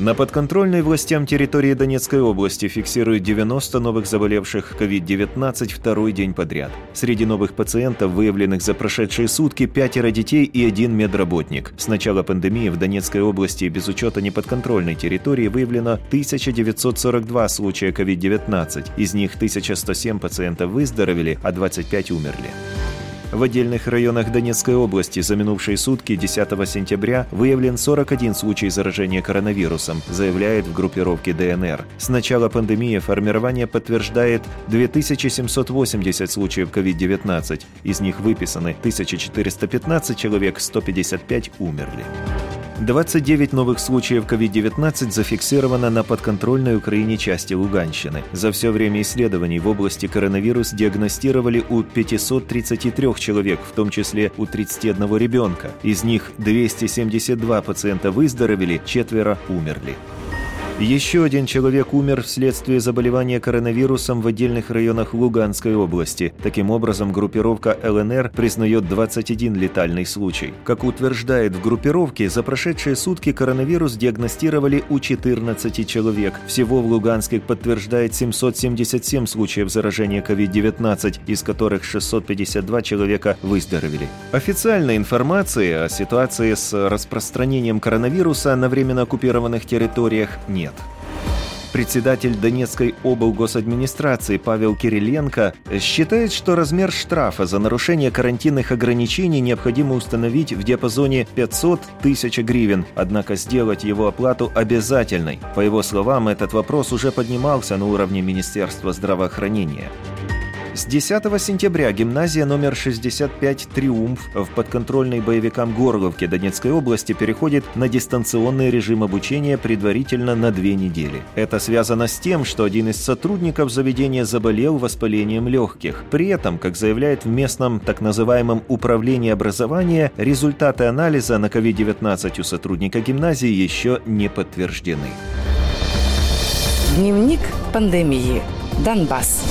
На подконтрольной властям территории Донецкой области фиксируют 90 новых заболевших COVID-19 второй день подряд. Среди новых пациентов, выявленных за прошедшие сутки, пятеро детей и один медработник. С начала пандемии в Донецкой области без учета неподконтрольной территории выявлено 1942 случая COVID-19. Из них 1107 пациентов выздоровели, а 25 умерли. В отдельных районах Донецкой области за минувшие сутки 10 сентября выявлен 41 случай заражения коронавирусом, заявляет в группировке ДНР. С начала пандемии формирование подтверждает 2780 случаев COVID-19. Из них выписаны 1415 человек, 155 умерли. 29 новых случаев COVID-19 зафиксировано на подконтрольной Украине части Луганщины. За все время исследований в области коронавирус диагностировали у 533 человек, в том числе у 31 ребенка. Из них 272 пациента выздоровели, четверо умерли. Еще один человек умер вследствие заболевания коронавирусом в отдельных районах Луганской области. Таким образом, группировка ЛНР признает 21 летальный случай. Как утверждает в группировке, за прошедшие сутки коронавирус диагностировали у 14 человек. Всего в Луганске подтверждает 777 случаев заражения COVID-19, из которых 652 человека выздоровели. Официальной информации о ситуации с распространением коронавируса на временно оккупированных территориях нет нет. Председатель Донецкой облгосадминистрации Павел Кириленко считает, что размер штрафа за нарушение карантинных ограничений необходимо установить в диапазоне 500 тысяч гривен, однако сделать его оплату обязательной. По его словам, этот вопрос уже поднимался на уровне Министерства здравоохранения. С 10 сентября гимназия номер 65 «Триумф» в подконтрольной боевикам Горловке Донецкой области переходит на дистанционный режим обучения предварительно на две недели. Это связано с тем, что один из сотрудников заведения заболел воспалением легких. При этом, как заявляет в местном так называемом управлении образования, результаты анализа на COVID-19 у сотрудника гимназии еще не подтверждены. Дневник пандемии. Донбасс.